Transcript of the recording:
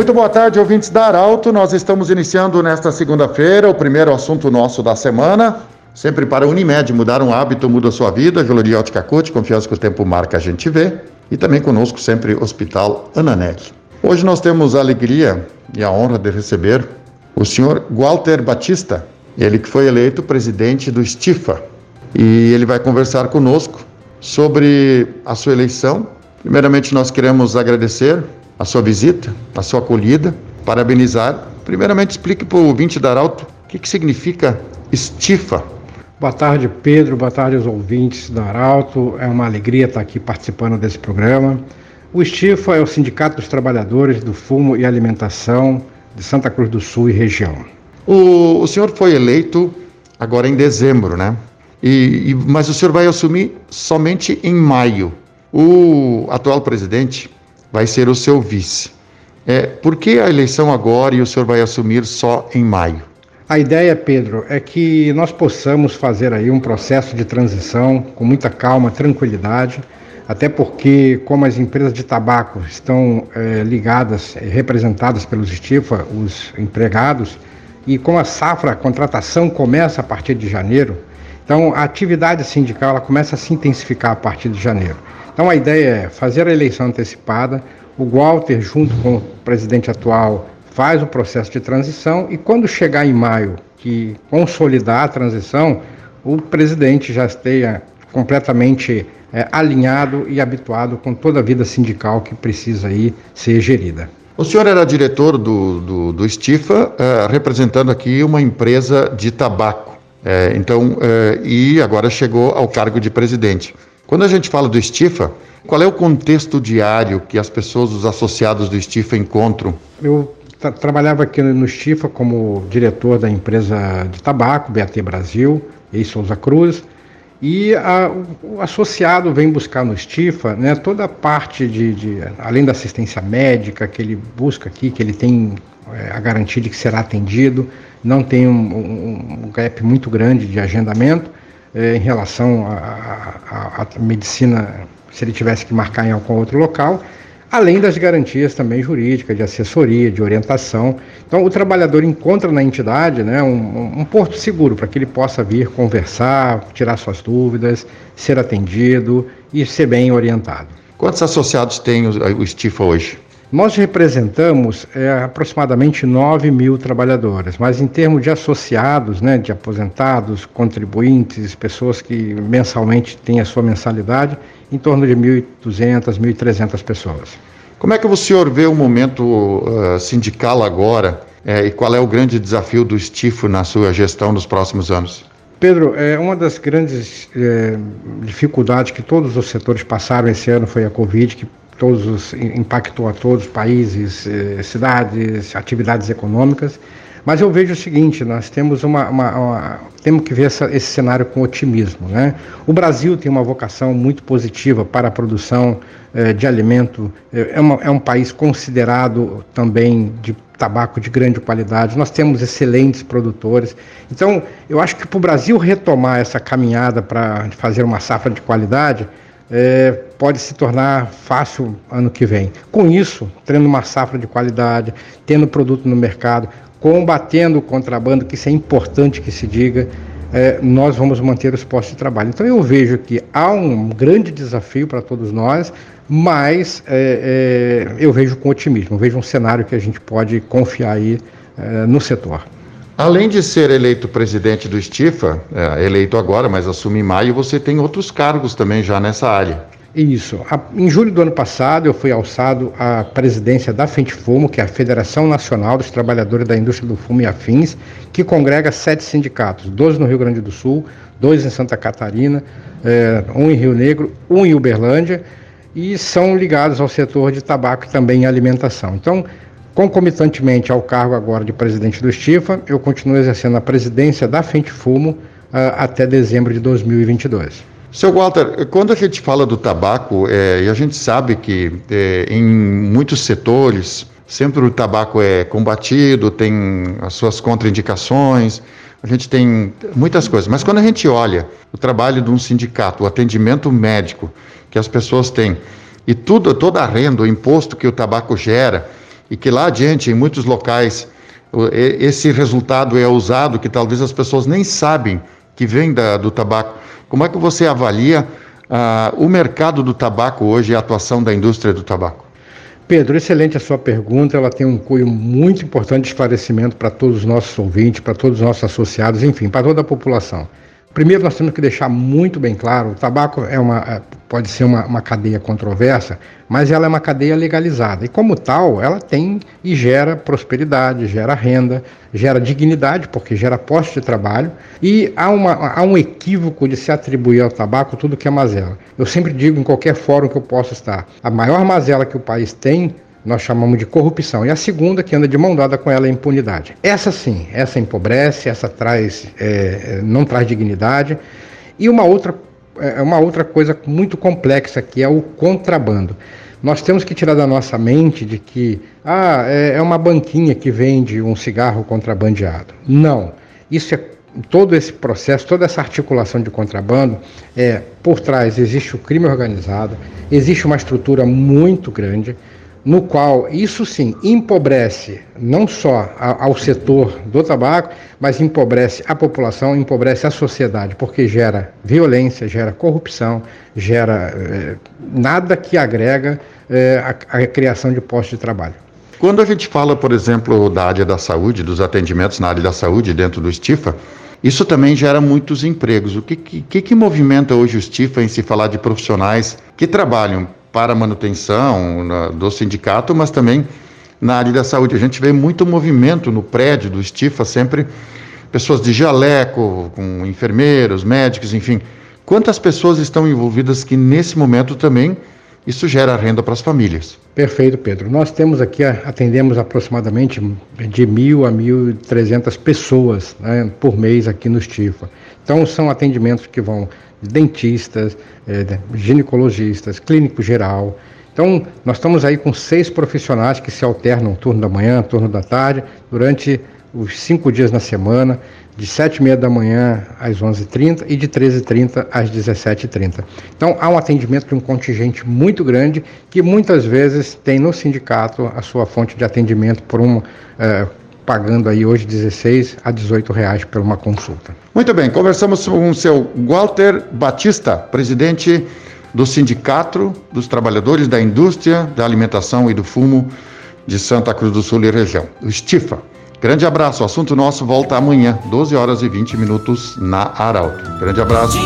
Muito boa tarde, ouvintes da Arauto. Nós estamos iniciando nesta segunda-feira o primeiro assunto nosso da semana. Sempre para a Unimed, mudar um hábito muda a sua vida. Joloria Ótica Cut, confiança que o tempo marca a gente vê. E também conosco sempre Hospital Ananelli. Hoje nós temos a alegria e a honra de receber o senhor Walter Batista, ele que foi eleito presidente do Estifa. E ele vai conversar conosco sobre a sua eleição. Primeiramente, nós queremos agradecer a sua visita, a sua acolhida, parabenizar. Primeiramente, explique para o ouvinte da Arauto o que, que significa Estifa. Boa tarde, Pedro. Boa tarde aos ouvintes da Arauto. É uma alegria estar aqui participando desse programa. O Estifa é o Sindicato dos Trabalhadores do Fumo e Alimentação de Santa Cruz do Sul e região. O, o senhor foi eleito agora em dezembro, né? E, e, mas o senhor vai assumir somente em maio. O atual presidente vai ser o seu vice. É, por que a eleição agora e o senhor vai assumir só em maio? A ideia, Pedro, é que nós possamos fazer aí um processo de transição com muita calma, tranquilidade, até porque, como as empresas de tabaco estão é, ligadas, é, representadas pelos Estifa, os empregados, e como a safra, a contratação começa a partir de janeiro, então a atividade sindical ela começa a se intensificar a partir de janeiro. Então a ideia é fazer a eleição antecipada, o Walter, junto com o presidente atual, faz o processo de transição e quando chegar em maio, que consolidar a transição, o presidente já esteja completamente é, alinhado e habituado com toda a vida sindical que precisa aí ser gerida. O senhor era diretor do, do, do Estifa, é, representando aqui uma empresa de tabaco. É, então, e agora chegou ao cargo de presidente. Quando a gente fala do Estifa, qual é o contexto diário que as pessoas, os associados do Estifa encontram? Eu tra trabalhava aqui no Estifa como diretor da empresa de tabaco, BAT Brasil, e Souza Cruz. E a, o associado vem buscar no Estifa né, toda a parte de, de, além da assistência médica que ele busca aqui, que ele tem é, a garantia de que será atendido, não tem um, um, um gap muito grande de agendamento é, em relação à medicina, se ele tivesse que marcar em algum outro local, além das garantias também jurídicas, de assessoria, de orientação. Então, o trabalhador encontra na entidade né, um, um porto seguro para que ele possa vir conversar, tirar suas dúvidas, ser atendido e ser bem orientado. Quantos associados tem o, o STIFA hoje? Nós representamos é, aproximadamente 9 mil trabalhadores, mas em termos de associados, né, de aposentados, contribuintes, pessoas que mensalmente têm a sua mensalidade, em torno de 1.200, 1.300 pessoas. Como é que o senhor vê o momento uh, sindical agora é, e qual é o grande desafio do Estifo na sua gestão nos próximos anos? Pedro, é, uma das grandes é, dificuldades que todos os setores passaram esse ano foi a Covid, que todos os, impactou a todos os países, eh, cidades, atividades econômicas. Mas eu vejo o seguinte: nós temos uma, uma, uma temos que ver essa, esse cenário com otimismo, né? O Brasil tem uma vocação muito positiva para a produção eh, de alimento. É, uma, é um país considerado também de tabaco de grande qualidade. Nós temos excelentes produtores. Então, eu acho que para o Brasil retomar essa caminhada para fazer uma safra de qualidade é, pode se tornar fácil ano que vem. Com isso, tendo uma safra de qualidade, tendo produto no mercado, combatendo o contrabando, que isso é importante que se diga, é, nós vamos manter os postos de trabalho. Então eu vejo que há um grande desafio para todos nós, mas é, é, eu vejo com otimismo, vejo um cenário que a gente pode confiar aí é, no setor. Além de ser eleito presidente do Estifa, é, eleito agora, mas assume em maio, você tem outros cargos também já nessa área. Isso. Em julho do ano passado, eu fui alçado à presidência da FENTFUMO, que é a Federação Nacional dos Trabalhadores da Indústria do Fumo e Afins, que congrega sete sindicatos, dois no Rio Grande do Sul, dois em Santa Catarina, é, um em Rio Negro, um em Uberlândia, e são ligados ao setor de tabaco e também alimentação. Então, Concomitantemente ao cargo agora de presidente do Estifa, eu continuo exercendo a presidência da Frente Fumo uh, até dezembro de 2022. Seu Walter, quando a gente fala do tabaco, é, e a gente sabe que é, em muitos setores sempre o tabaco é combatido, tem as suas contraindicações, a gente tem muitas coisas, mas quando a gente olha o trabalho de um sindicato, o atendimento médico que as pessoas têm, e tudo, toda a renda, o imposto que o tabaco gera, e que lá adiante, em muitos locais, esse resultado é usado que talvez as pessoas nem sabem que vem da, do tabaco. Como é que você avalia uh, o mercado do tabaco hoje e a atuação da indústria do tabaco? Pedro, excelente a sua pergunta. Ela tem um cunho muito importante de esclarecimento para todos os nossos ouvintes, para todos os nossos associados, enfim, para toda a população. Primeiro, nós temos que deixar muito bem claro: o tabaco é uma, é, pode ser uma, uma, cadeia controversa, mas ela é uma cadeia legalizada. E, como tal, ela tem e gera prosperidade, gera renda, gera dignidade, porque gera posto de trabalho. E há, uma, há um equívoco de se atribuir ao tabaco tudo que é mazela. Eu sempre digo em qualquer fórum que eu possa estar: a maior mazela que o país tem nós chamamos de corrupção. E a segunda, que anda de mão dada com ela, é impunidade. Essa sim, essa empobrece, essa traz, é, é não traz dignidade. E uma outra, é, uma outra coisa muito complexa, que é o contrabando. Nós temos que tirar da nossa mente de que ah, é, é uma banquinha que vende um cigarro contrabandeado. Não. Isso é todo esse processo, toda essa articulação de contrabando, é, por trás existe o crime organizado, existe uma estrutura muito grande, no qual isso sim empobrece não só ao setor do tabaco, mas empobrece a população, empobrece a sociedade, porque gera violência, gera corrupção, gera eh, nada que agrega eh, a, a criação de postos de trabalho. Quando a gente fala, por exemplo, da área da saúde, dos atendimentos na área da saúde dentro do Estifa, isso também gera muitos empregos. O que, que, que movimenta hoje o Estifa em se falar de profissionais que trabalham para manutenção na, do sindicato, mas também na área da saúde. A gente vê muito movimento no prédio do Estifa, sempre pessoas de jaleco, com enfermeiros, médicos, enfim. Quantas pessoas estão envolvidas que nesse momento também isso gera renda para as famílias? Perfeito, Pedro. Nós temos aqui, atendemos aproximadamente de mil a mil trezentas pessoas né, por mês aqui no Estifa. Então são atendimentos que vão dentistas, é, ginecologistas, clínico geral. Então, nós estamos aí com seis profissionais que se alternam turno da manhã, turno da tarde, durante os cinco dias na semana, de sete e meia da manhã às 11h30 e de 13h30 às 17h30. Então, há um atendimento de um contingente muito grande que muitas vezes tem no sindicato a sua fonte de atendimento por um, é, pagando aí hoje 16 a 18 reais por uma consulta. Muito bem, conversamos com o seu Walter Batista, presidente do Sindicato dos Trabalhadores da Indústria da Alimentação e do Fumo de Santa Cruz do Sul e região, o Stifa. Grande abraço, o assunto nosso volta amanhã, 12 horas e 20 minutos na Arauto. Grande abraço.